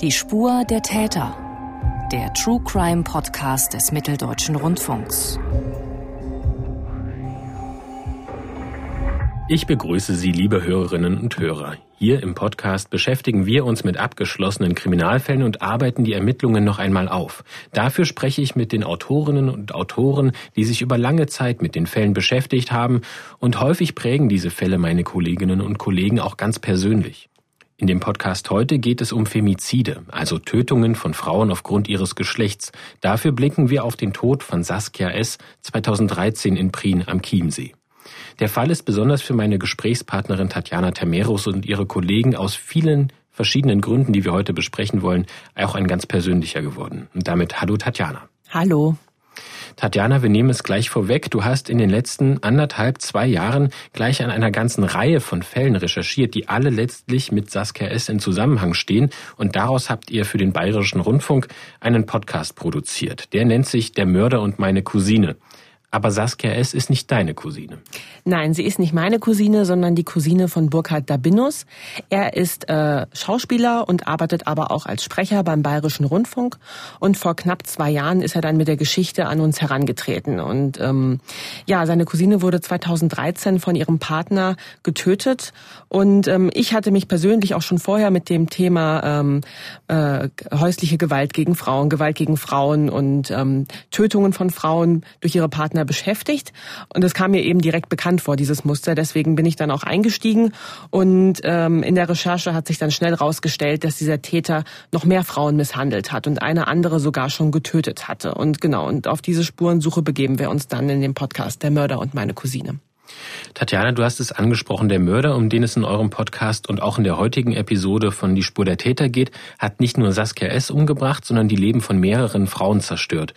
Die Spur der Täter. Der True Crime Podcast des Mitteldeutschen Rundfunks. Ich begrüße Sie, liebe Hörerinnen und Hörer. Hier im Podcast beschäftigen wir uns mit abgeschlossenen Kriminalfällen und arbeiten die Ermittlungen noch einmal auf. Dafür spreche ich mit den Autorinnen und Autoren, die sich über lange Zeit mit den Fällen beschäftigt haben und häufig prägen diese Fälle meine Kolleginnen und Kollegen auch ganz persönlich. In dem Podcast heute geht es um Femizide, also Tötungen von Frauen aufgrund ihres Geschlechts. Dafür blicken wir auf den Tod von Saskia S. 2013 in Prien am Chiemsee. Der Fall ist besonders für meine Gesprächspartnerin Tatjana Termerus und ihre Kollegen aus vielen verschiedenen Gründen, die wir heute besprechen wollen, auch ein ganz persönlicher geworden. Und damit hallo Tatjana. Hallo. Tatjana, wir nehmen es gleich vorweg. Du hast in den letzten anderthalb, zwei Jahren gleich an einer ganzen Reihe von Fällen recherchiert, die alle letztlich mit Saskia S. in Zusammenhang stehen. Und daraus habt ihr für den Bayerischen Rundfunk einen Podcast produziert. Der nennt sich Der Mörder und meine Cousine. Aber Saskia S. ist nicht deine Cousine. Nein, sie ist nicht meine Cousine, sondern die Cousine von Burkhard Dabinus. Er ist äh, Schauspieler und arbeitet aber auch als Sprecher beim Bayerischen Rundfunk. Und vor knapp zwei Jahren ist er dann mit der Geschichte an uns herangetreten. Und ähm, ja, seine Cousine wurde 2013 von ihrem Partner getötet. Und ähm, ich hatte mich persönlich auch schon vorher mit dem Thema ähm, äh, häusliche Gewalt gegen Frauen, Gewalt gegen Frauen und ähm, Tötungen von Frauen durch ihre Partner Partner beschäftigt. Und es kam mir eben direkt bekannt vor, dieses Muster. Deswegen bin ich dann auch eingestiegen. Und ähm, in der Recherche hat sich dann schnell rausgestellt, dass dieser Täter noch mehr Frauen misshandelt hat und eine andere sogar schon getötet hatte. Und genau, und auf diese Spurensuche begeben wir uns dann in dem Podcast Der Mörder und meine Cousine. Tatjana, du hast es angesprochen, der Mörder, um den es in eurem Podcast und auch in der heutigen Episode von Die Spur der Täter geht, hat nicht nur Saskia S. umgebracht, sondern die Leben von mehreren Frauen zerstört.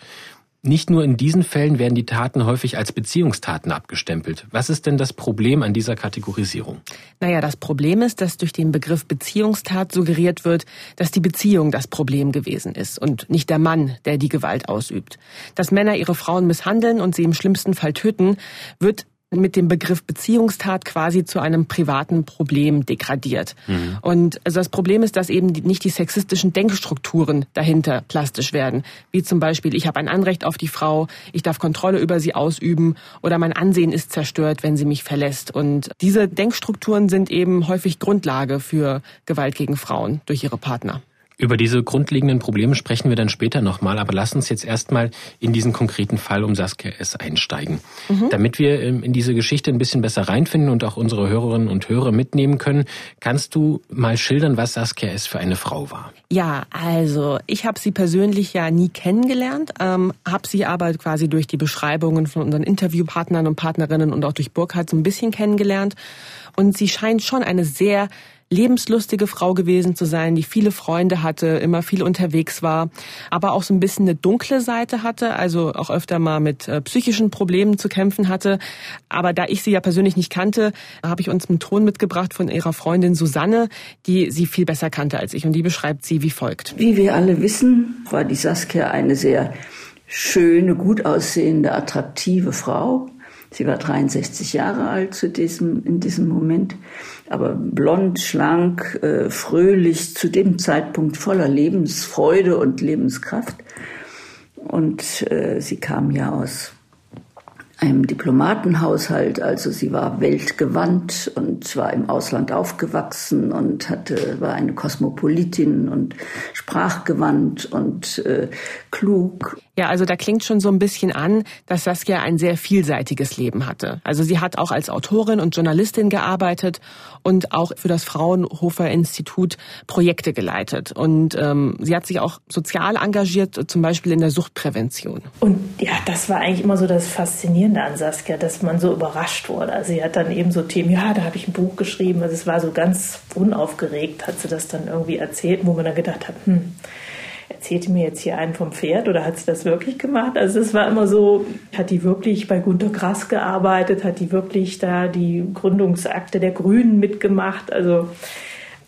Nicht nur in diesen Fällen werden die Taten häufig als Beziehungstaten abgestempelt. Was ist denn das Problem an dieser Kategorisierung? Naja, das Problem ist, dass durch den Begriff Beziehungstat suggeriert wird, dass die Beziehung das Problem gewesen ist und nicht der Mann, der die Gewalt ausübt. Dass Männer ihre Frauen misshandeln und sie im schlimmsten Fall töten, wird mit dem Begriff Beziehungstat quasi zu einem privaten Problem degradiert. Mhm. Und also das Problem ist, dass eben nicht die sexistischen Denkstrukturen dahinter plastisch werden. Wie zum Beispiel, ich habe ein Anrecht auf die Frau, ich darf Kontrolle über sie ausüben oder mein Ansehen ist zerstört, wenn sie mich verlässt. Und diese Denkstrukturen sind eben häufig Grundlage für Gewalt gegen Frauen durch ihre Partner. Über diese grundlegenden Probleme sprechen wir dann später nochmal, aber lass uns jetzt erstmal in diesen konkreten Fall um Saskia S. einsteigen. Mhm. Damit wir ähm, in diese Geschichte ein bisschen besser reinfinden und auch unsere Hörerinnen und Hörer mitnehmen können, kannst du mal schildern, was Saskia S. für eine Frau war? Ja, also ich habe sie persönlich ja nie kennengelernt, ähm, habe sie aber quasi durch die Beschreibungen von unseren Interviewpartnern und Partnerinnen und auch durch Burkhardt so ein bisschen kennengelernt. Und sie scheint schon eine sehr lebenslustige Frau gewesen zu sein, die viele Freunde hatte, immer viel unterwegs war, aber auch so ein bisschen eine dunkle Seite hatte, also auch öfter mal mit äh, psychischen Problemen zu kämpfen hatte. Aber da ich sie ja persönlich nicht kannte, habe ich uns einen Ton mitgebracht von ihrer Freundin Susanne, die sie viel besser kannte als ich und die beschreibt sie wie folgt. Wie wir alle wissen, war die Saskia eine sehr schöne, gut aussehende, attraktive Frau. Sie war 63 Jahre alt zu diesem, in diesem Moment, aber blond, schlank, äh, fröhlich, zu dem Zeitpunkt voller Lebensfreude und Lebenskraft. Und äh, sie kam ja aus einem Diplomatenhaushalt, also sie war weltgewandt und war im Ausland aufgewachsen und hatte, war eine Kosmopolitin und sprachgewandt und äh, klug. Ja, also da klingt schon so ein bisschen an, dass Saskia ein sehr vielseitiges Leben hatte. Also sie hat auch als Autorin und Journalistin gearbeitet und auch für das Fraunhofer Institut Projekte geleitet. Und ähm, sie hat sich auch sozial engagiert, zum Beispiel in der Suchtprävention. Und ja, das war eigentlich immer so das Faszinierende an Saskia, dass man so überrascht wurde. Also sie hat dann eben so Themen, ja, da habe ich ein Buch geschrieben. Also es war so ganz unaufgeregt, hat sie das dann irgendwie erzählt, wo man dann gedacht hat, hm, erzählte mir jetzt hier einen vom Pferd oder hat sie das wirklich gemacht? Also es war immer so, hat die wirklich bei Gunter Grass gearbeitet, hat die wirklich da die Gründungsakte der Grünen mitgemacht? Also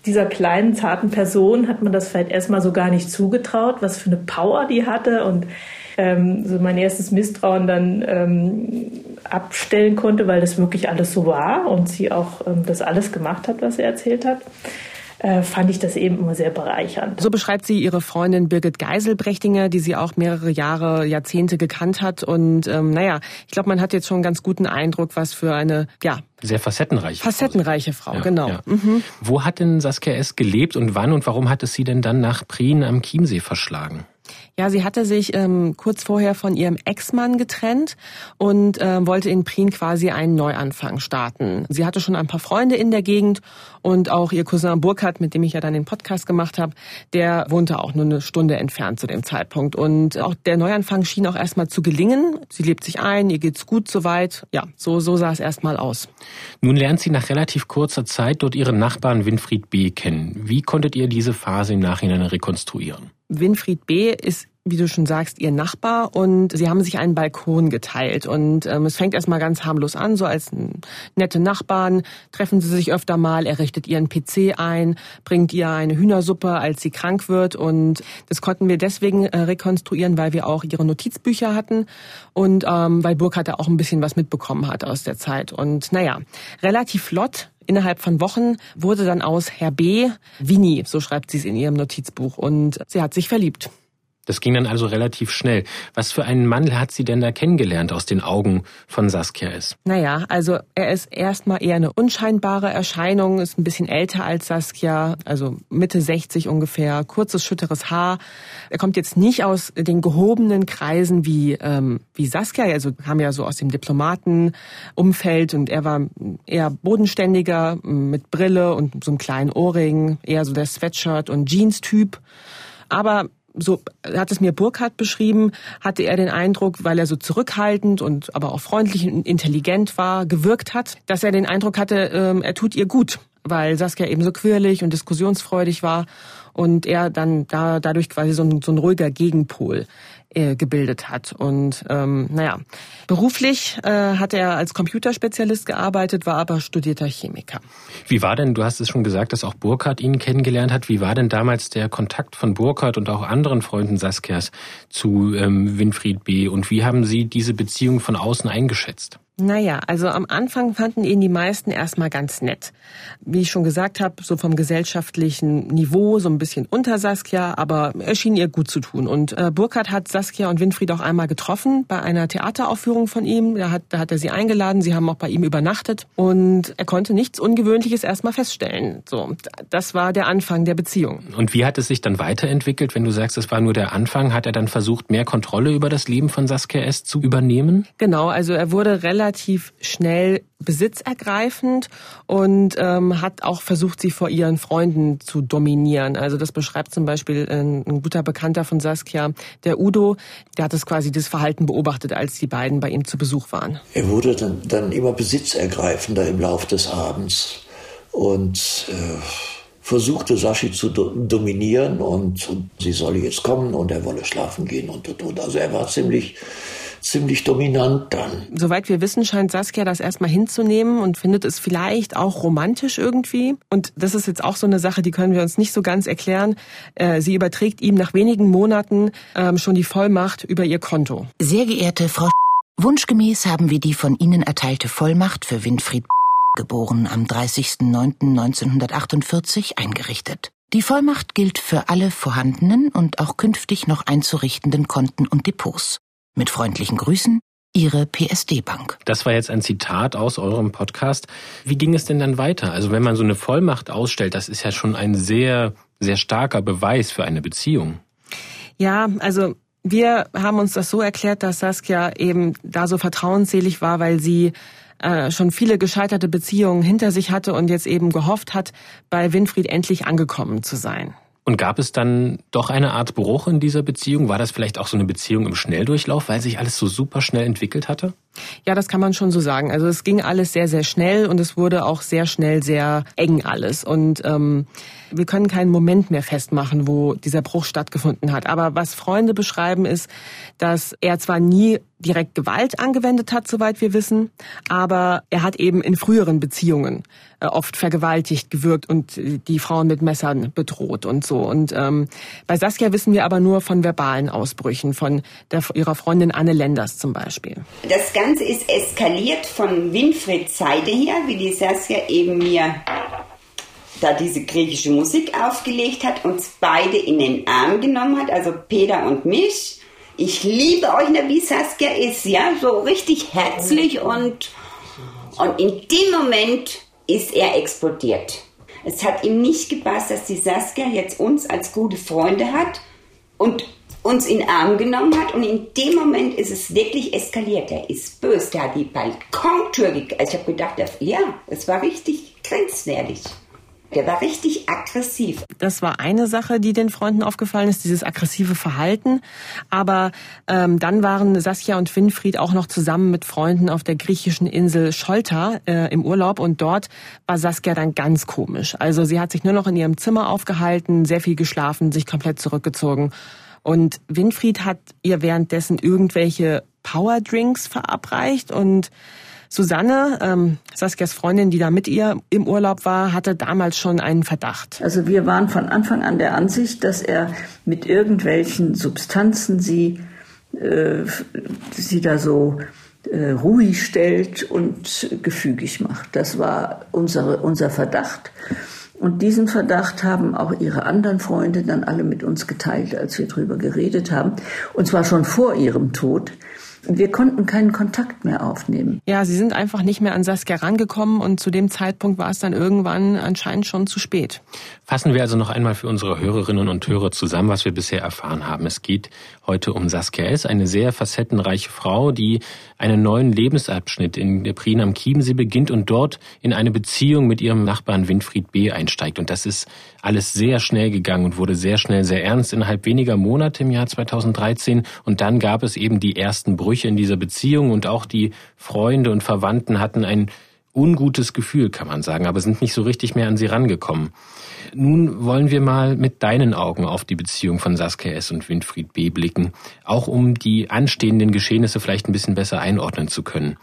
dieser kleinen, zarten Person hat man das vielleicht erstmal so gar nicht zugetraut, was für eine Power die hatte und ähm, so mein erstes Misstrauen dann ähm, abstellen konnte, weil das wirklich alles so war und sie auch ähm, das alles gemacht hat, was er erzählt hat. äh, fand ich das eben immer sehr bereichernd. So beschreibt sie ihre Freundin Birgit Geiselbrechtinger, die sie auch mehrere Jahre, Jahrzehnte gekannt hat. Und ähm, naja, ich glaube, man hat jetzt schon einen ganz guten Eindruck, was für eine, ja. Sehr facettenreiche Frau. Facettenreiche Frau, ja, genau. Ja. Mhm. Wo hat denn Saskia S. gelebt und wann und warum hat es sie denn dann nach Prien am Chiemsee verschlagen? Ja, sie hatte sich ähm, kurz vorher von ihrem Ex-Mann getrennt und äh, wollte in Prien quasi einen Neuanfang starten. Sie hatte schon ein paar Freunde in der Gegend und auch ihr Cousin Burkhardt, mit dem ich ja dann den Podcast gemacht habe, der wohnte auch nur eine Stunde entfernt zu dem Zeitpunkt. Und auch der Neuanfang schien auch erstmal zu gelingen. Sie lebt sich ein, ihr geht's gut soweit. Ja, so, so sah es erstmal aus. Nun lernt sie nach relativ kurzer Zeit dort ihren Nachbarn Winfried B. kennen. Wie konntet ihr diese Phase im Nachhinein rekonstruieren? Winfried B. ist, wie du schon sagst, ihr Nachbar und sie haben sich einen Balkon geteilt. Und ähm, es fängt erstmal ganz harmlos an, so als nette Nachbarn, treffen sie sich öfter mal, er richtet ihren PC ein, bringt ihr eine Hühnersuppe, als sie krank wird. Und das konnten wir deswegen äh, rekonstruieren, weil wir auch ihre Notizbücher hatten und ähm, weil Burkhardt auch ein bisschen was mitbekommen hat aus der Zeit. Und naja, relativ flott Innerhalb von Wochen wurde dann aus Herr B. Winnie, so schreibt sie es in ihrem Notizbuch, und sie hat sich verliebt. Das ging dann also relativ schnell. Was für einen Mann hat sie denn da kennengelernt aus den Augen von Saskia S? Naja, also er ist erstmal eher eine unscheinbare Erscheinung, ist ein bisschen älter als Saskia, also Mitte 60 ungefähr, kurzes, schütteres Haar. Er kommt jetzt nicht aus den gehobenen Kreisen wie, ähm, wie Saskia, also kam ja so aus dem Diplomatenumfeld und er war eher bodenständiger, mit Brille und so einem kleinen Ohrring, eher so der Sweatshirt- und Jeans-Typ. Aber so hat es mir Burkhardt beschrieben, hatte er den Eindruck, weil er so zurückhaltend und aber auch freundlich und intelligent war, gewirkt hat, dass er den Eindruck hatte, ähm, er tut ihr gut, weil Saskia eben so quirlig und diskussionsfreudig war und er dann da dadurch quasi so ein, so ein ruhiger Gegenpol äh, gebildet hat. Und ähm, naja, beruflich äh, hat er als Computerspezialist gearbeitet, war aber studierter Chemiker. Wie war denn, du hast es schon gesagt, dass auch Burkhardt ihn kennengelernt hat, wie war denn damals der Kontakt von Burkhardt und auch anderen Freunden Saskias zu ähm, Winfried B. und wie haben Sie diese Beziehung von außen eingeschätzt? Naja, also am Anfang fanden ihn die meisten erstmal ganz nett. Wie ich schon gesagt habe, so vom gesellschaftlichen Niveau so ein bisschen unter Saskia, aber er schien ihr gut zu tun. Und äh, Burkhardt hat Saskia und Winfried auch einmal getroffen bei einer Theateraufführung von ihm. Da hat, da hat er sie eingeladen, sie haben auch bei ihm übernachtet und er konnte nichts Ungewöhnliches erstmal feststellen. So, das war der Anfang der Beziehung. Und wie hat es sich dann weiterentwickelt, wenn du sagst, es war nur der Anfang? Hat er dann versucht, mehr Kontrolle über das Leben von Saskia S. zu übernehmen? Genau, also er wurde relativ relativ schnell besitzergreifend und ähm, hat auch versucht, sie vor ihren Freunden zu dominieren. Also das beschreibt zum Beispiel ein, ein, guter Bekannter von Saskia, der Udo, der hat das quasi das Verhalten beobachtet, als die beiden bei ihm zu Besuch waren. Er wurde dann, dann immer besitzergreifender im Laufe des Abends und äh, versuchte Sashi zu do dominieren und, und sie solle jetzt kommen und er wolle schlafen gehen und und und. Also er war ziemlich ziemlich dominant dann. Soweit wir wissen, scheint Saskia das erstmal hinzunehmen und findet es vielleicht auch romantisch irgendwie. Und das ist jetzt auch so eine Sache, die können wir uns nicht so ganz erklären. Äh, sie überträgt ihm nach wenigen Monaten ähm, schon die Vollmacht über ihr Konto. Sehr geehrte Frau Wunschgemäß haben wir die von Ihnen erteilte Vollmacht für Winfried geboren am 30.09.1948 eingerichtet. Die Vollmacht gilt für alle vorhandenen und auch künftig noch einzurichtenden Konten und Depots. Mit freundlichen Grüßen, Ihre PSD-Bank. Das war jetzt ein Zitat aus eurem Podcast. Wie ging es denn dann weiter? Also wenn man so eine Vollmacht ausstellt, das ist ja schon ein sehr, sehr starker Beweis für eine Beziehung. Ja, also wir haben uns das so erklärt, dass Saskia eben da so vertrauensselig war, weil sie äh, schon viele gescheiterte Beziehungen hinter sich hatte und jetzt eben gehofft hat, bei Winfried endlich angekommen zu sein. Und gab es dann doch eine Art Bruch in dieser Beziehung? War das vielleicht auch so eine Beziehung im Schnelldurchlauf, weil sich alles so super schnell entwickelt hatte? Ja, das kann man schon so sagen. Also es ging alles sehr, sehr schnell und es wurde auch sehr schnell sehr eng alles. Und ähm, wir können keinen Moment mehr festmachen, wo dieser Bruch stattgefunden hat. Aber was Freunde beschreiben, ist, dass er zwar nie direkt Gewalt angewendet hat, soweit wir wissen, aber er hat eben in früheren Beziehungen äh, oft vergewaltigt, gewirkt und die Frauen mit Messern bedroht und so. Und ähm, bei Saskia wissen wir aber nur von verbalen Ausbrüchen, von der, ihrer Freundin Anne Lenders zum Beispiel. Das Ganze ist eskaliert von Winfrieds Seite her, wie die Saskia eben mir da diese griechische Musik aufgelegt hat, uns beide in den Arm genommen hat, also Peter und mich. Ich liebe euch, wie Saskia ist, ja, so richtig herzlich und, und in dem Moment ist er explodiert. Es hat ihm nicht gepasst, dass die Saskia jetzt uns als gute Freunde hat und uns in den Arm genommen hat und in dem Moment ist es wirklich eskaliert. Er ist böse, der hat die Balkontür, also ich habe gedacht, ja, es war richtig grenzwertig. Der war richtig aggressiv. Das war eine Sache, die den Freunden aufgefallen ist, dieses aggressive Verhalten. Aber ähm, dann waren Saskia und Winfried auch noch zusammen mit Freunden auf der griechischen Insel Scholta äh, im Urlaub und dort war Saskia dann ganz komisch. Also sie hat sich nur noch in ihrem Zimmer aufgehalten, sehr viel geschlafen, sich komplett zurückgezogen. Und Winfried hat ihr währenddessen irgendwelche Powerdrinks verabreicht und Susanne, ähm, Saskias Freundin, die da mit ihr im Urlaub war, hatte damals schon einen Verdacht. Also wir waren von Anfang an der Ansicht, dass er mit irgendwelchen Substanzen sie, äh, sie da so äh, ruhig stellt und gefügig macht. Das war unsere, unser Verdacht. Und diesen Verdacht haben auch ihre anderen Freunde dann alle mit uns geteilt, als wir drüber geredet haben. Und zwar schon vor ihrem Tod. Wir konnten keinen Kontakt mehr aufnehmen. Ja, sie sind einfach nicht mehr an Saskia rangekommen und zu dem Zeitpunkt war es dann irgendwann anscheinend schon zu spät. Fassen wir also noch einmal für unsere Hörerinnen und Hörer zusammen, was wir bisher erfahren haben. Es geht heute um Saskia S., eine sehr facettenreiche Frau, die einen neuen Lebensabschnitt in der Prien am Chiemsee beginnt und dort in eine Beziehung mit ihrem Nachbarn Winfried B. einsteigt. Und das ist alles sehr schnell gegangen und wurde sehr schnell sehr ernst innerhalb weniger Monate im Jahr 2013. Und dann gab es eben die ersten Brüche in dieser Beziehung und auch die Freunde und Verwandten hatten ein ungutes Gefühl, kann man sagen, aber sind nicht so richtig mehr an sie rangekommen. Nun wollen wir mal mit deinen Augen auf die Beziehung von Saskia S. und Winfried B. blicken, auch um die anstehenden Geschehnisse vielleicht ein bisschen besser einordnen zu können.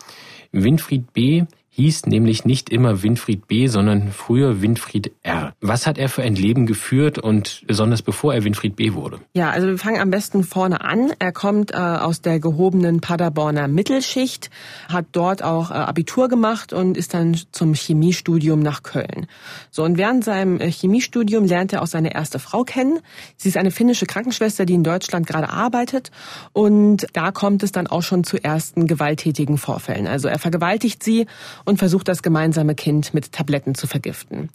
Winfried B hieß nämlich nicht immer Winfried B., sondern früher Winfried R. Was hat er für ein Leben geführt und besonders bevor er Winfried B. wurde? Ja, also wir fangen am besten vorne an. Er kommt äh, aus der gehobenen Paderborner Mittelschicht, hat dort auch äh, Abitur gemacht und ist dann zum Chemiestudium nach Köln. So, und während seinem äh, Chemiestudium lernt er auch seine erste Frau kennen. Sie ist eine finnische Krankenschwester, die in Deutschland gerade arbeitet und da kommt es dann auch schon zu ersten gewalttätigen Vorfällen. Also er vergewaltigt sie und versucht das gemeinsame Kind mit Tabletten zu vergiften.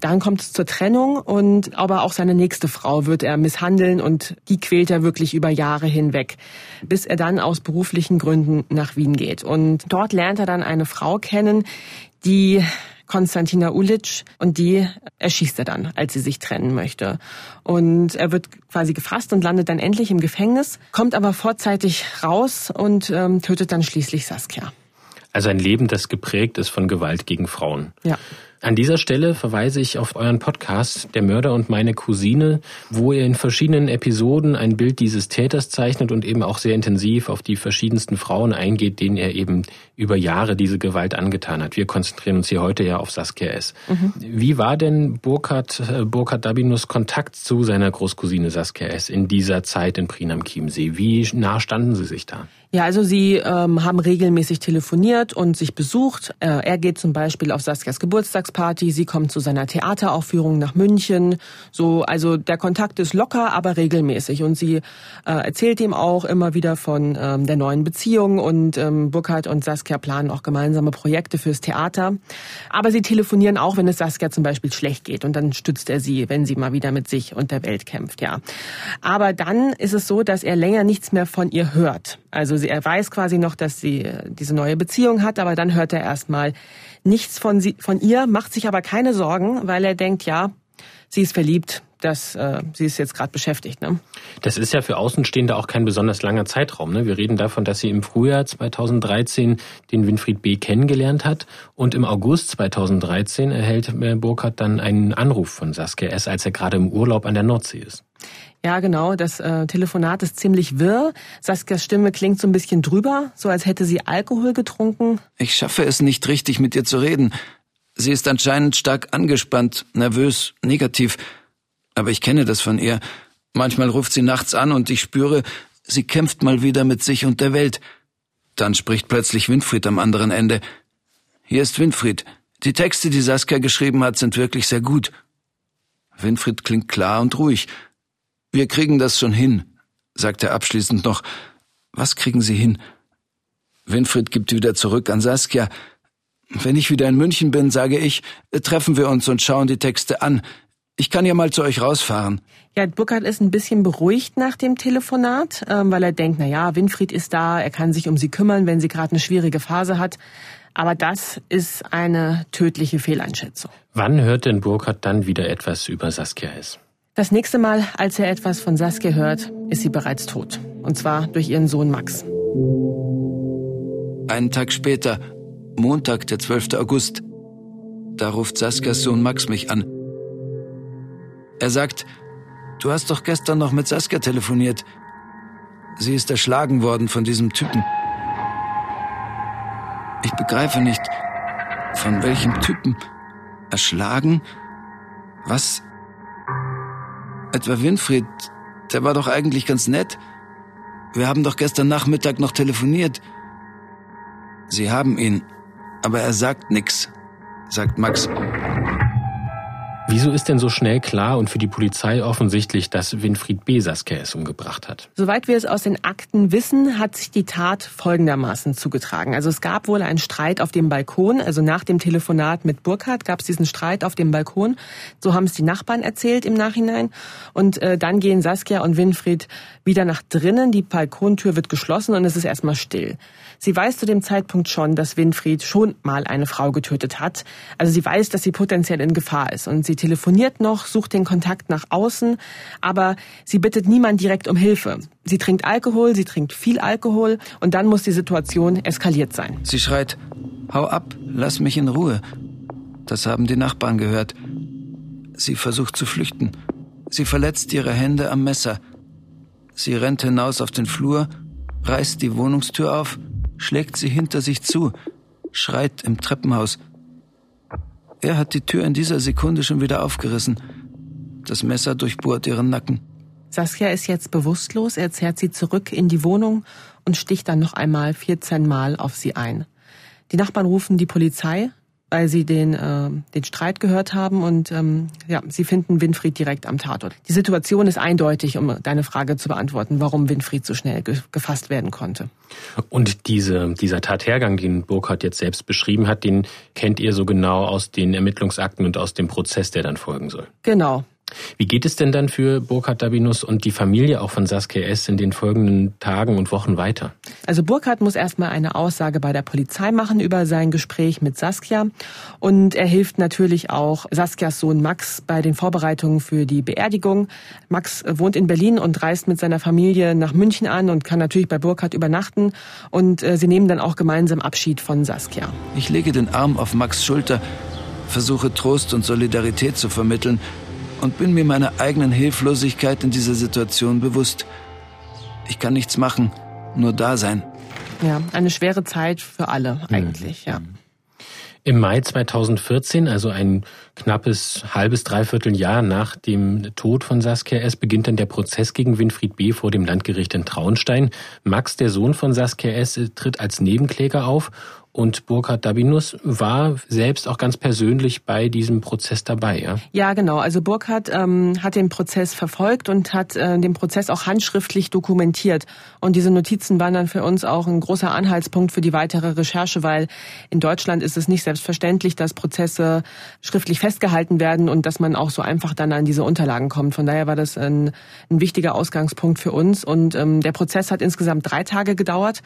Dann kommt es zur Trennung und aber auch seine nächste Frau wird er misshandeln und die quält er wirklich über Jahre hinweg, bis er dann aus beruflichen Gründen nach Wien geht. Und dort lernt er dann eine Frau kennen, die Konstantina Ulic und die erschießt er dann, als sie sich trennen möchte. Und er wird quasi gefasst und landet dann endlich im Gefängnis, kommt aber vorzeitig raus und ähm, tötet dann schließlich Saskia. Also ein Leben, das geprägt ist von Gewalt gegen Frauen. Ja. An dieser Stelle verweise ich auf euren Podcast Der Mörder und meine Cousine, wo ihr in verschiedenen Episoden ein Bild dieses Täters zeichnet und eben auch sehr intensiv auf die verschiedensten Frauen eingeht, denen er eben über Jahre diese Gewalt angetan hat. Wir konzentrieren uns hier heute ja auf Saskia S. Mhm. Wie war denn Burkhard, äh, Burkhard Dabinus Kontakt zu seiner Großcousine Saskia S. in dieser Zeit in Prien am Chiemsee? Wie nah standen sie sich da? Ja, also sie ähm, haben regelmäßig telefoniert und sich besucht. Äh, er geht zum Beispiel auf Saskias Geburtstagsparty, sie kommt zu seiner Theateraufführung nach München. So, also der Kontakt ist locker, aber regelmäßig. Und sie äh, erzählt ihm auch immer wieder von ähm, der neuen Beziehung und ähm, Burkhard und Saskia planen auch gemeinsame Projekte fürs Theater. Aber sie telefonieren auch, wenn es Saskia zum Beispiel schlecht geht und dann stützt er sie, wenn sie mal wieder mit sich und der Welt kämpft, ja. Aber dann ist es so, dass er länger nichts mehr von ihr hört. Also er weiß quasi noch, dass sie äh, diese neue Beziehung hat, aber dann hört er erstmal nichts von, sie, von ihr, macht sich aber keine Sorgen, weil er denkt, ja, sie ist verliebt, dass äh, sie ist jetzt gerade beschäftigt. Ne? Das ist ja für Außenstehende auch kein besonders langer Zeitraum. Ne? Wir reden davon, dass sie im Frühjahr 2013 den Winfried B. kennengelernt hat und im August 2013 erhält äh, Burkhardt dann einen Anruf von Saskia S., als er gerade im Urlaub an der Nordsee ist. Ja, genau. Das äh, Telefonat ist ziemlich wirr. Saskias Stimme klingt so ein bisschen drüber, so als hätte sie Alkohol getrunken. Ich schaffe es nicht richtig, mit ihr zu reden. Sie ist anscheinend stark angespannt, nervös, negativ. Aber ich kenne das von ihr. Manchmal ruft sie nachts an und ich spüre, sie kämpft mal wieder mit sich und der Welt. Dann spricht plötzlich Winfried am anderen Ende. Hier ist Winfried. Die Texte, die Saskia geschrieben hat, sind wirklich sehr gut. Winfried klingt klar und ruhig. Wir kriegen das schon hin, sagt er abschließend noch. Was kriegen Sie hin? Winfried gibt wieder zurück an Saskia. Wenn ich wieder in München bin, sage ich, treffen wir uns und schauen die Texte an. Ich kann ja mal zu euch rausfahren. Ja, Burkhard ist ein bisschen beruhigt nach dem Telefonat, ähm, weil er denkt, na ja, Winfried ist da, er kann sich um sie kümmern, wenn sie gerade eine schwierige Phase hat. Aber das ist eine tödliche Fehleinschätzung. Wann hört denn Burkhard dann wieder etwas über Saskia S? Das nächste Mal, als er etwas von Saskia hört, ist sie bereits tot. Und zwar durch ihren Sohn Max. Einen Tag später, Montag, der 12. August, da ruft Saskias Sohn Max mich an. Er sagt, du hast doch gestern noch mit Saskia telefoniert. Sie ist erschlagen worden von diesem Typen. Ich begreife nicht, von welchem Typen. Erschlagen? Was? Etwa Winfried, der war doch eigentlich ganz nett. Wir haben doch gestern Nachmittag noch telefoniert. Sie haben ihn, aber er sagt nix, sagt Max. Wieso ist denn so schnell klar und für die Polizei offensichtlich, dass Winfried B. Saskia es umgebracht hat? Soweit wir es aus den Akten wissen, hat sich die Tat folgendermaßen zugetragen. Also es gab wohl einen Streit auf dem Balkon, also nach dem Telefonat mit Burkhardt gab es diesen Streit auf dem Balkon. So haben es die Nachbarn erzählt im Nachhinein. Und äh, dann gehen Saskia und Winfried wieder nach drinnen, die Balkontür wird geschlossen und es ist erstmal still. Sie weiß zu dem Zeitpunkt schon, dass Winfried schon mal eine Frau getötet hat. Also sie weiß, dass sie potenziell in Gefahr ist und sie telefoniert noch, sucht den Kontakt nach außen, aber sie bittet niemand direkt um Hilfe. Sie trinkt Alkohol, sie trinkt viel Alkohol und dann muss die Situation eskaliert sein. Sie schreit, hau ab, lass mich in Ruhe. Das haben die Nachbarn gehört. Sie versucht zu flüchten. Sie verletzt ihre Hände am Messer. Sie rennt hinaus auf den Flur, reißt die Wohnungstür auf, schlägt sie hinter sich zu, schreit im Treppenhaus. Er hat die Tür in dieser Sekunde schon wieder aufgerissen. Das Messer durchbohrt ihren Nacken. Saskia ist jetzt bewusstlos, er zerrt sie zurück in die Wohnung und sticht dann noch einmal 14 Mal auf sie ein. Die Nachbarn rufen die Polizei, weil sie den, äh, den Streit gehört haben und ähm, ja, sie finden Winfried direkt am Tatort. Die Situation ist eindeutig, um deine Frage zu beantworten, warum Winfried so schnell ge gefasst werden konnte. Und diese, dieser Tathergang, den Burkhardt jetzt selbst beschrieben hat, den kennt ihr so genau aus den Ermittlungsakten und aus dem Prozess, der dann folgen soll. Genau. Wie geht es denn dann für Burkhard Dabinus und die Familie auch von Saskia S. in den folgenden Tagen und Wochen weiter? Also Burkhard muss erstmal eine Aussage bei der Polizei machen über sein Gespräch mit Saskia und er hilft natürlich auch Saskias Sohn Max bei den Vorbereitungen für die Beerdigung. Max wohnt in Berlin und reist mit seiner Familie nach München an und kann natürlich bei Burkhard übernachten und äh, sie nehmen dann auch gemeinsam Abschied von Saskia. Ich lege den Arm auf Max Schulter, versuche Trost und Solidarität zu vermitteln und bin mir meiner eigenen Hilflosigkeit in dieser Situation bewusst. Ich kann nichts machen, nur da sein. Ja, eine schwere Zeit für alle eigentlich, ja. Im Mai 2014, also ein knappes halbes, dreiviertel Jahr nach dem Tod von Saskia S., beginnt dann der Prozess gegen Winfried B. vor dem Landgericht in Traunstein. Max, der Sohn von Saskia S., tritt als Nebenkläger auf und Burkhard Dabinus war selbst auch ganz persönlich bei diesem Prozess dabei, ja? Ja, genau. Also Burkhard ähm, hat den Prozess verfolgt und hat äh, den Prozess auch handschriftlich dokumentiert. Und diese Notizen waren dann für uns auch ein großer Anhaltspunkt für die weitere Recherche, weil in Deutschland ist es nicht selbstverständlich, dass Prozesse schriftlich festgehalten werden und dass man auch so einfach dann an diese Unterlagen kommt. Von daher war das ein, ein wichtiger Ausgangspunkt für uns. Und ähm, der Prozess hat insgesamt drei Tage gedauert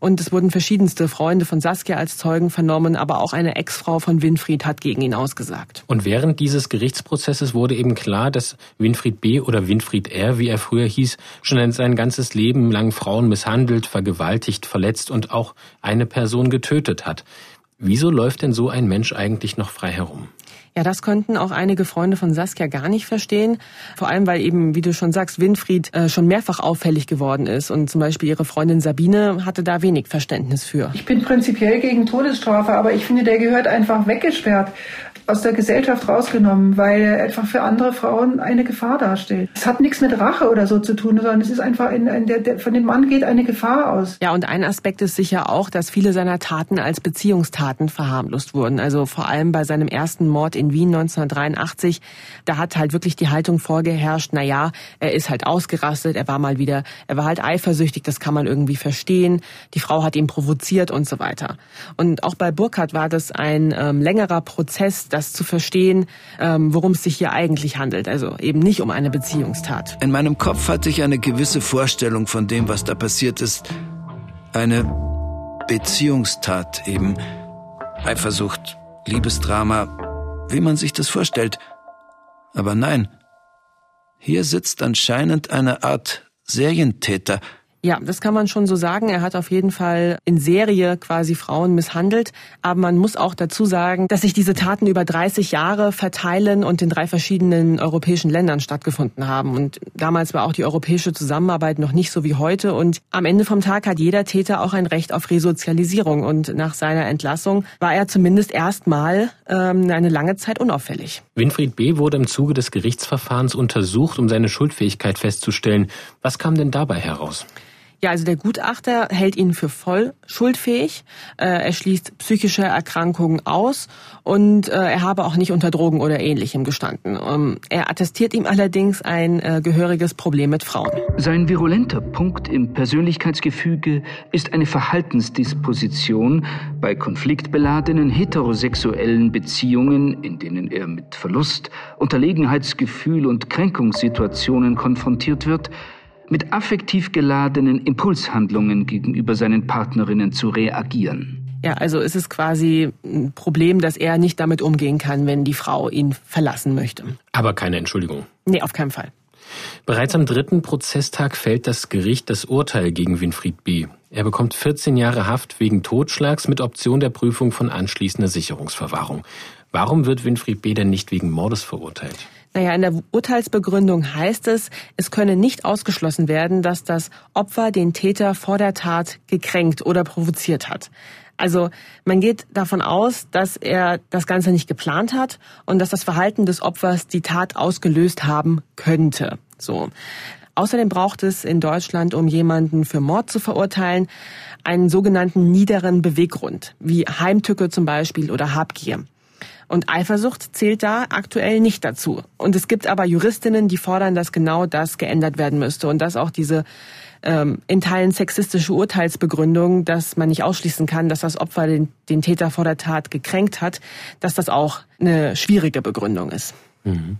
und es wurden verschiedenste Freunde von Saskia Saskia als Zeugen vernommen, aber auch eine Ex-Frau von Winfried hat gegen ihn ausgesagt. Und während dieses Gerichtsprozesses wurde eben klar, dass Winfried B. oder Winfried R., wie er früher hieß, schon sein ganzes Leben lang Frauen misshandelt, vergewaltigt, verletzt und auch eine Person getötet hat. Wieso läuft denn so ein Mensch eigentlich noch frei herum? Ja, das könnten auch einige Freunde von Saskia gar nicht verstehen. Vor allem, weil eben, wie du schon sagst, Winfried äh, schon mehrfach auffällig geworden ist. Und zum Beispiel ihre Freundin Sabine hatte da wenig Verständnis für. Ich bin prinzipiell gegen Todesstrafe, aber ich finde, der gehört einfach weggesperrt. Aus der Gesellschaft rausgenommen, weil er einfach für andere Frauen eine Gefahr darstellt. Es hat nichts mit Rache oder so zu tun, sondern es ist einfach, in, in der, der, von dem Mann geht eine Gefahr aus. Ja, und ein Aspekt ist sicher auch, dass viele seiner Taten als Beziehungstaten verharmlost wurden. Also vor allem bei seinem ersten Mord in Wien 1983, da hat halt wirklich die Haltung vorgeherrscht, na ja, er ist halt ausgerastet, er war mal wieder, er war halt eifersüchtig, das kann man irgendwie verstehen. Die Frau hat ihn provoziert und so weiter. Und auch bei Burkhardt war das ein ähm, längerer Prozess, das zu verstehen, ähm, worum es sich hier eigentlich handelt. Also eben nicht um eine Beziehungstat. In meinem Kopf hatte ich eine gewisse Vorstellung von dem, was da passiert ist. Eine Beziehungstat eben. Eifersucht, Liebesdrama, wie man sich das vorstellt. Aber nein, hier sitzt anscheinend eine Art Serientäter, ja, das kann man schon so sagen. Er hat auf jeden Fall in Serie quasi Frauen misshandelt. Aber man muss auch dazu sagen, dass sich diese Taten über 30 Jahre verteilen und in drei verschiedenen europäischen Ländern stattgefunden haben. Und damals war auch die europäische Zusammenarbeit noch nicht so wie heute. Und am Ende vom Tag hat jeder Täter auch ein Recht auf Resozialisierung. Und nach seiner Entlassung war er zumindest erstmal ähm, eine lange Zeit unauffällig. Winfried B. wurde im Zuge des Gerichtsverfahrens untersucht, um seine Schuldfähigkeit festzustellen. Was kam denn dabei heraus? Ja, also der Gutachter hält ihn für voll schuldfähig. Äh, er schließt psychische Erkrankungen aus und äh, er habe auch nicht unter Drogen oder ähnlichem gestanden. Ähm, er attestiert ihm allerdings ein äh, gehöriges Problem mit Frauen. Sein virulenter Punkt im Persönlichkeitsgefüge ist eine Verhaltensdisposition bei konfliktbeladenen heterosexuellen Beziehungen, in denen er mit Verlust, Unterlegenheitsgefühl und Kränkungssituationen konfrontiert wird, mit affektiv geladenen Impulshandlungen gegenüber seinen Partnerinnen zu reagieren. Ja, also ist es quasi ein Problem, dass er nicht damit umgehen kann, wenn die Frau ihn verlassen möchte. Aber keine Entschuldigung. Nee, auf keinen Fall. Bereits am dritten Prozesstag fällt das Gericht das Urteil gegen Winfried B. Er bekommt 14 Jahre Haft wegen Totschlags mit Option der Prüfung von anschließender Sicherungsverwahrung. Warum wird Winfried B. denn nicht wegen Mordes verurteilt? Naja, in der Urteilsbegründung heißt es, es könne nicht ausgeschlossen werden, dass das Opfer den Täter vor der Tat gekränkt oder provoziert hat. Also man geht davon aus, dass er das Ganze nicht geplant hat und dass das Verhalten des Opfers die Tat ausgelöst haben könnte. So. Außerdem braucht es in Deutschland, um jemanden für Mord zu verurteilen, einen sogenannten niederen Beweggrund, wie Heimtücke zum Beispiel oder Habgier. Und Eifersucht zählt da aktuell nicht dazu. Und es gibt aber Juristinnen, die fordern, dass genau das geändert werden müsste und dass auch diese ähm, in Teilen sexistische Urteilsbegründung, dass man nicht ausschließen kann, dass das Opfer den, den Täter vor der Tat gekränkt hat, dass das auch eine schwierige Begründung ist. Mhm.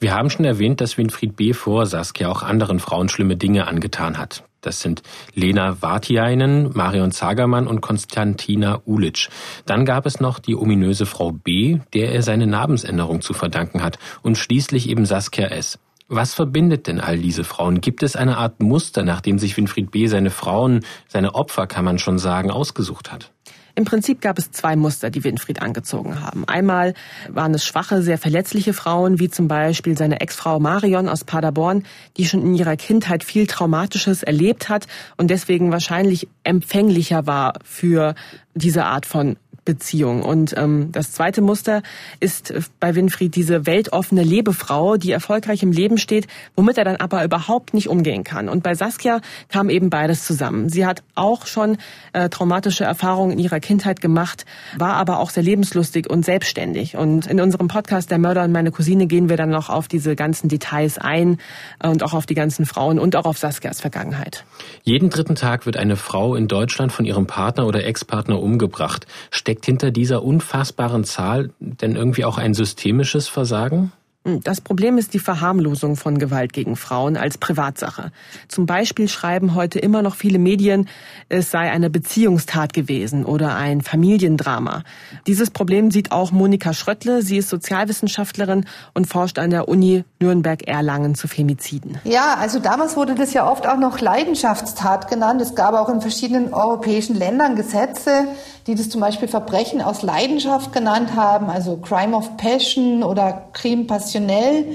Wir haben schon erwähnt, dass Winfried B. vor Saskia auch anderen Frauen schlimme Dinge angetan hat. Das sind Lena Vartiainen, Marion Zagermann und Konstantina Ulic. Dann gab es noch die ominöse Frau B., der er seine Namensänderung zu verdanken hat. Und schließlich eben Saskia S. Was verbindet denn all diese Frauen? Gibt es eine Art Muster, nach dem sich Winfried B. seine Frauen, seine Opfer, kann man schon sagen, ausgesucht hat? Im Prinzip gab es zwei Muster, die Winfried angezogen haben. Einmal waren es schwache, sehr verletzliche Frauen, wie zum Beispiel seine Ex-Frau Marion aus Paderborn, die schon in ihrer Kindheit viel Traumatisches erlebt hat und deswegen wahrscheinlich empfänglicher war für diese Art von Beziehung. Und ähm, das zweite Muster ist bei Winfried diese weltoffene Lebefrau, die erfolgreich im Leben steht, womit er dann aber überhaupt nicht umgehen kann. Und bei Saskia kam eben beides zusammen. Sie hat auch schon äh, traumatische Erfahrungen in ihrer Kindheit gemacht, war aber auch sehr lebenslustig und selbstständig. Und in unserem Podcast Der Mörder und meine Cousine gehen wir dann noch auf diese ganzen Details ein und auch auf die ganzen Frauen und auch auf Saskias Vergangenheit. Jeden dritten Tag wird eine Frau in Deutschland von ihrem Partner oder Ex-Partner umgebracht. Steckt hinter dieser unfassbaren Zahl denn irgendwie auch ein systemisches Versagen? Das Problem ist die Verharmlosung von Gewalt gegen Frauen als Privatsache. Zum Beispiel schreiben heute immer noch viele Medien, es sei eine Beziehungstat gewesen oder ein Familiendrama. Dieses Problem sieht auch Monika Schröttle. Sie ist Sozialwissenschaftlerin und forscht an der Uni Nürnberg-Erlangen zu Femiziden. Ja, also damals wurde das ja oft auch noch Leidenschaftstat genannt. Es gab auch in verschiedenen europäischen Ländern Gesetze, die das zum Beispiel Verbrechen aus Leidenschaft genannt haben, also Crime of Passion oder Crime passionnel.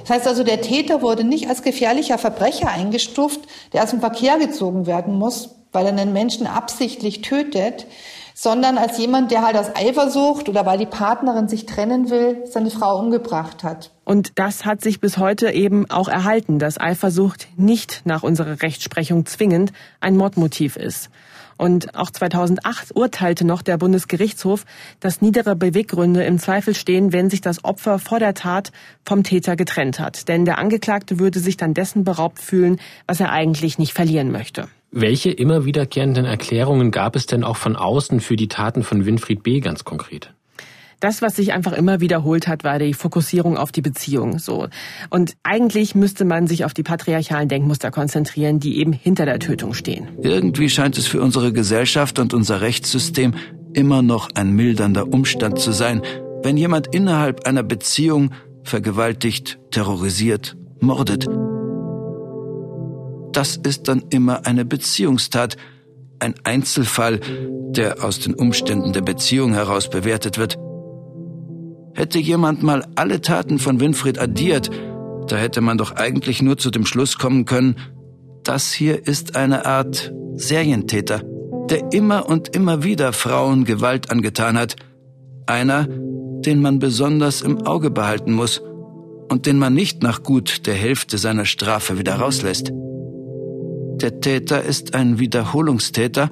Das heißt also, der Täter wurde nicht als gefährlicher Verbrecher eingestuft, der aus dem Verkehr gezogen werden muss, weil er einen Menschen absichtlich tötet, sondern als jemand, der halt aus Eifersucht oder weil die Partnerin sich trennen will, seine Frau umgebracht hat. Und das hat sich bis heute eben auch erhalten, dass Eifersucht nicht nach unserer Rechtsprechung zwingend ein Mordmotiv ist. Und auch 2008 urteilte noch der Bundesgerichtshof, dass niedere Beweggründe im Zweifel stehen, wenn sich das Opfer vor der Tat vom Täter getrennt hat. Denn der Angeklagte würde sich dann dessen beraubt fühlen, was er eigentlich nicht verlieren möchte. Welche immer wiederkehrenden Erklärungen gab es denn auch von außen für die Taten von Winfried B. ganz konkret? Das, was sich einfach immer wiederholt hat, war die Fokussierung auf die Beziehung, so. Und eigentlich müsste man sich auf die patriarchalen Denkmuster konzentrieren, die eben hinter der Tötung stehen. Irgendwie scheint es für unsere Gesellschaft und unser Rechtssystem immer noch ein mildernder Umstand zu sein, wenn jemand innerhalb einer Beziehung vergewaltigt, terrorisiert, mordet. Das ist dann immer eine Beziehungstat, ein Einzelfall, der aus den Umständen der Beziehung heraus bewertet wird. Hätte jemand mal alle Taten von Winfried addiert, da hätte man doch eigentlich nur zu dem Schluss kommen können, das hier ist eine Art Serientäter, der immer und immer wieder Frauen Gewalt angetan hat. Einer, den man besonders im Auge behalten muss und den man nicht nach gut der Hälfte seiner Strafe wieder rauslässt. Der Täter ist ein Wiederholungstäter,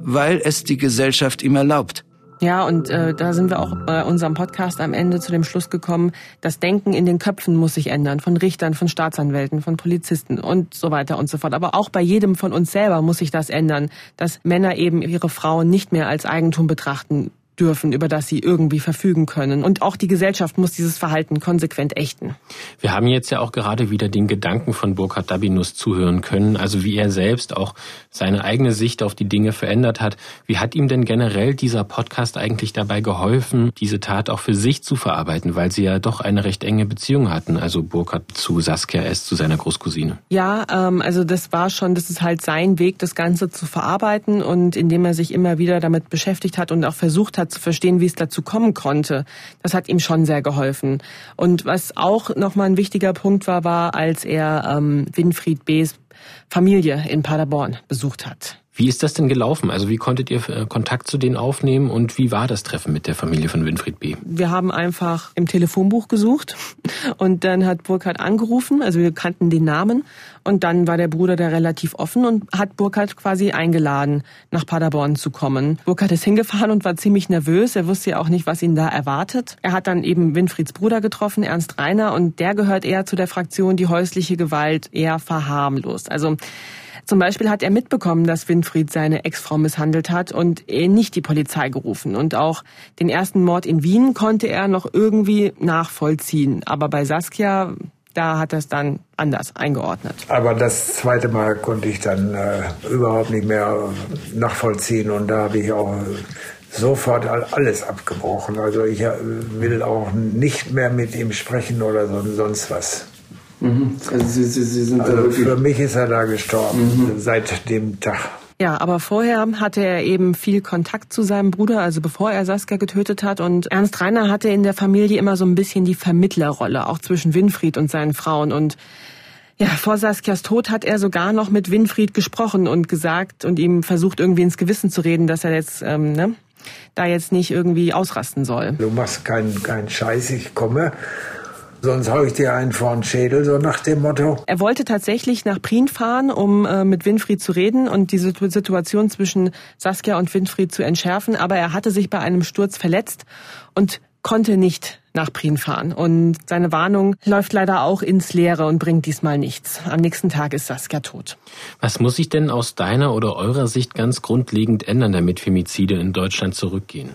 weil es die Gesellschaft ihm erlaubt. Ja, und äh, da sind wir auch bei unserem Podcast am Ende zu dem Schluss gekommen, das Denken in den Köpfen muss sich ändern, von Richtern, von Staatsanwälten, von Polizisten und so weiter und so fort. Aber auch bei jedem von uns selber muss sich das ändern, dass Männer eben ihre Frauen nicht mehr als Eigentum betrachten dürfen, über das sie irgendwie verfügen können. Und auch die Gesellschaft muss dieses Verhalten konsequent ächten. Wir haben jetzt ja auch gerade wieder den Gedanken von Burkhard Dabinus zuhören können, also wie er selbst auch seine eigene Sicht auf die Dinge verändert hat. Wie hat ihm denn generell dieser Podcast eigentlich dabei geholfen, diese Tat auch für sich zu verarbeiten, weil sie ja doch eine recht enge Beziehung hatten, also Burkhard zu Saskia S., zu seiner Großcousine? Ja, ähm, also das war schon, das ist halt sein Weg, das Ganze zu verarbeiten und indem er sich immer wieder damit beschäftigt hat und auch versucht hat, hat zu verstehen, wie es dazu kommen konnte. Das hat ihm schon sehr geholfen. Und was auch nochmal ein wichtiger Punkt war, war, als er ähm, Winfried B.'s Familie in Paderborn besucht hat. Wie ist das denn gelaufen? Also wie konntet ihr äh, Kontakt zu denen aufnehmen und wie war das Treffen mit der Familie von Winfried B? Wir haben einfach im Telefonbuch gesucht und dann hat Burkhardt angerufen, also wir kannten den Namen und dann war der Bruder da relativ offen und hat Burkhardt quasi eingeladen, nach Paderborn zu kommen. Burkhardt ist hingefahren und war ziemlich nervös, er wusste ja auch nicht, was ihn da erwartet. Er hat dann eben Winfrieds Bruder getroffen, Ernst Reiner und der gehört eher zu der Fraktion, die häusliche Gewalt eher verharmlost. Also zum Beispiel hat er mitbekommen, dass Winfried seine Ex-Frau misshandelt hat und nicht die Polizei gerufen. Und auch den ersten Mord in Wien konnte er noch irgendwie nachvollziehen. Aber bei Saskia, da hat er es dann anders eingeordnet. Aber das zweite Mal konnte ich dann äh, überhaupt nicht mehr nachvollziehen und da habe ich auch sofort alles abgebrochen. Also ich äh, will auch nicht mehr mit ihm sprechen oder sonst was. Mhm. Also Sie, Sie, Sie sind also für mich ist er da gestorben mhm. seit dem Tag. Ja, aber vorher hatte er eben viel Kontakt zu seinem Bruder, also bevor er Saskia getötet hat. Und Ernst Reiner hatte in der Familie immer so ein bisschen die Vermittlerrolle, auch zwischen Winfried und seinen Frauen. Und ja, vor Saskias Tod hat er sogar noch mit Winfried gesprochen und gesagt und ihm versucht irgendwie ins Gewissen zu reden, dass er jetzt ähm, ne, da jetzt nicht irgendwie ausrasten soll. Du machst keinen keinen Scheiß, ich komme Sonst hau ich dir einen vor den Schädel, so nach dem Motto. Er wollte tatsächlich nach Prien fahren, um äh, mit Winfried zu reden und die Situation zwischen Saskia und Winfried zu entschärfen. Aber er hatte sich bei einem Sturz verletzt und konnte nicht nach Prien fahren. Und seine Warnung läuft leider auch ins Leere und bringt diesmal nichts. Am nächsten Tag ist Saskia tot. Was muss sich denn aus deiner oder eurer Sicht ganz grundlegend ändern, damit Femizide in Deutschland zurückgehen?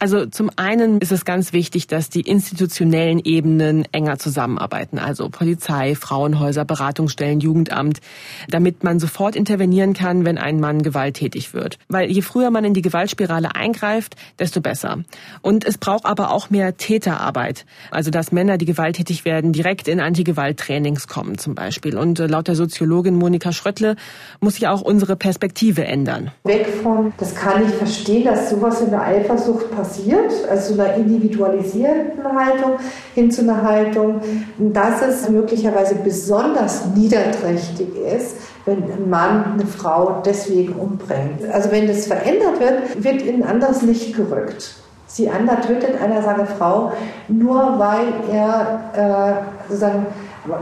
Also zum einen ist es ganz wichtig, dass die institutionellen Ebenen enger zusammenarbeiten, also Polizei, Frauenhäuser, Beratungsstellen, Jugendamt, damit man sofort intervenieren kann, wenn ein Mann gewalttätig wird. Weil je früher man in die Gewaltspirale eingreift, desto besser. Und es braucht aber auch mehr Täterarbeit, also dass Männer, die gewalttätig werden, direkt in Antigewalttrainings kommen zum Beispiel. Und äh, laut der Soziologin Monika Schröttle muss sich auch unsere Perspektive ändern. Weg von, das kann ich verstehen, dass sowas in der Eifersucht passiert passiert, also zu einer individualisierenden Haltung hin zu einer Haltung, dass es möglicherweise besonders niederträchtig ist, wenn ein Mann eine Frau deswegen umbringt. Also wenn das verändert wird, wird in ein anderes Licht gerückt. Sie Ander tötet einer seine Frau nur weil er äh, sozusagen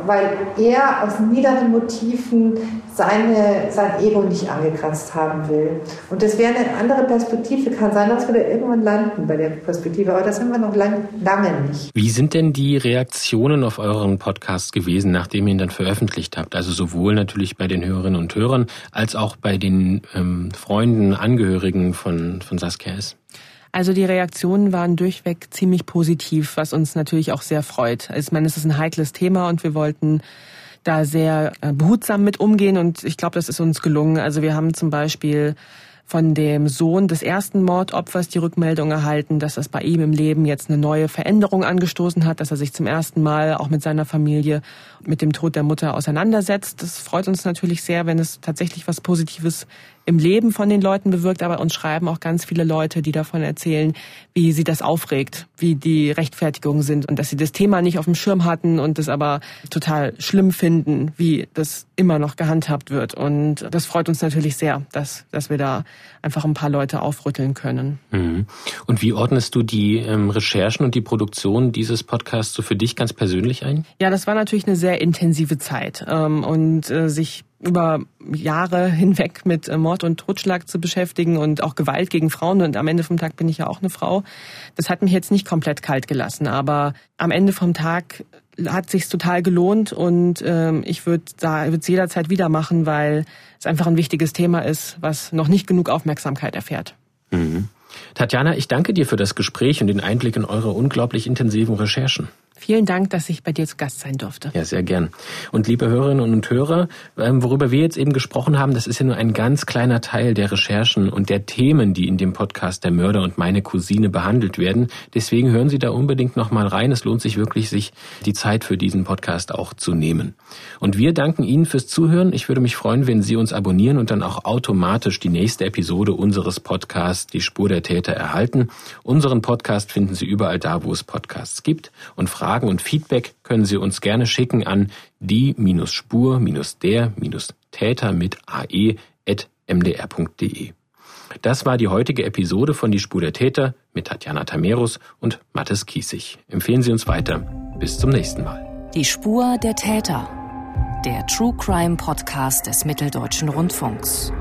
weil er aus niederen Motiven seine, sein Ego nicht angekratzt haben will. Und das wäre eine andere Perspektive. Kann sein, dass wir da irgendwann landen bei der Perspektive, aber das haben wir noch lang, lange nicht. Wie sind denn die Reaktionen auf euren Podcast gewesen, nachdem ihr ihn dann veröffentlicht habt? Also sowohl natürlich bei den Hörerinnen und Hörern als auch bei den ähm, Freunden, Angehörigen von, von Saskia S. Also die Reaktionen waren durchweg ziemlich positiv, was uns natürlich auch sehr freut. Ich meine, es ist ein heikles Thema und wir wollten da sehr äh, behutsam mit umgehen und ich glaube, das ist uns gelungen. Also wir haben zum Beispiel von dem Sohn des ersten Mordopfers die Rückmeldung erhalten, dass das bei ihm im Leben jetzt eine neue Veränderung angestoßen hat, dass er sich zum ersten Mal auch mit seiner Familie mit dem Tod der Mutter auseinandersetzt. Das freut uns natürlich sehr, wenn es tatsächlich was Positives im Leben von den Leuten bewirkt, aber uns schreiben auch ganz viele Leute, die davon erzählen, wie sie das aufregt, wie die Rechtfertigungen sind und dass sie das Thema nicht auf dem Schirm hatten und das aber total schlimm finden, wie das immer noch gehandhabt wird. Und das freut uns natürlich sehr, dass, dass wir da einfach ein paar Leute aufrütteln können. Mhm. Und wie ordnest du die ähm, Recherchen und die Produktion dieses Podcasts so für dich ganz persönlich ein? Ja, das war natürlich eine sehr intensive Zeit ähm, und äh, sich über Jahre hinweg mit äh, Mord und Totschlag zu beschäftigen und auch Gewalt gegen Frauen. Und am Ende vom Tag bin ich ja auch eine Frau. Das hat mich jetzt nicht komplett kalt gelassen, aber am Ende vom Tag hat sich's total gelohnt und ähm, ich würde es jederzeit wieder machen, weil es einfach ein wichtiges Thema ist, was noch nicht genug Aufmerksamkeit erfährt. Mhm. Tatjana, ich danke dir für das Gespräch und den Einblick in eure unglaublich intensiven Recherchen. Vielen Dank, dass ich bei dir zu Gast sein durfte. Ja, sehr gern. Und liebe Hörerinnen und Hörer, ähm, worüber wir jetzt eben gesprochen haben, das ist ja nur ein ganz kleiner Teil der Recherchen und der Themen, die in dem Podcast Der Mörder und meine Cousine behandelt werden. Deswegen hören Sie da unbedingt noch mal rein. Es lohnt sich wirklich, sich die Zeit für diesen Podcast auch zu nehmen. Und wir danken Ihnen fürs Zuhören. Ich würde mich freuen, wenn Sie uns abonnieren und dann auch automatisch die nächste Episode unseres Podcasts Die Spur der Täter erhalten. Unseren Podcast finden Sie überall da, wo es Podcasts gibt und Fragen und Feedback können Sie uns gerne schicken an die-spur-der-täter mit ae.mdr.de. Das war die heutige Episode von Die Spur der Täter mit Tatjana Tamerus und Mathis Kiesig. Empfehlen Sie uns weiter. Bis zum nächsten Mal. Die Spur der Täter. Der True Crime Podcast des Mitteldeutschen Rundfunks.